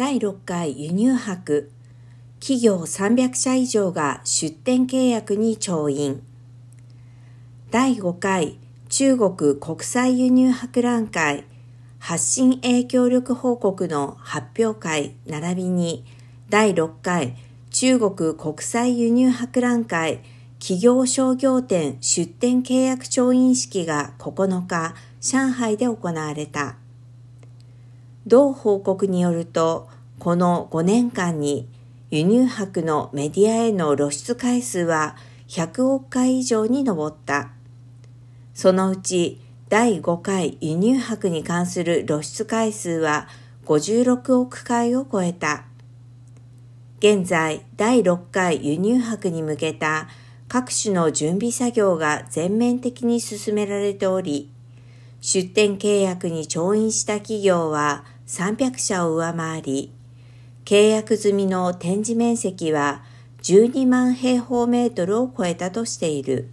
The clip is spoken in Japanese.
第6回輸入博。企業300社以上が出展契約に調印。第5回中国国際輸入博覧会。発信影響力報告の発表会。並びに第6回中国国際輸入博覧会。企業商業店出展契約調印式が9日上海で行われた。同報告によると、この5年間に輸入博のメディアへの露出回数は100億回以上に上った。そのうち第5回輸入博に関する露出回数は56億回を超えた。現在、第6回輸入博に向けた各種の準備作業が全面的に進められており、出展契約に調印した企業は300社を上回り、契約済みの展示面積は12万平方メートルを超えたとしている。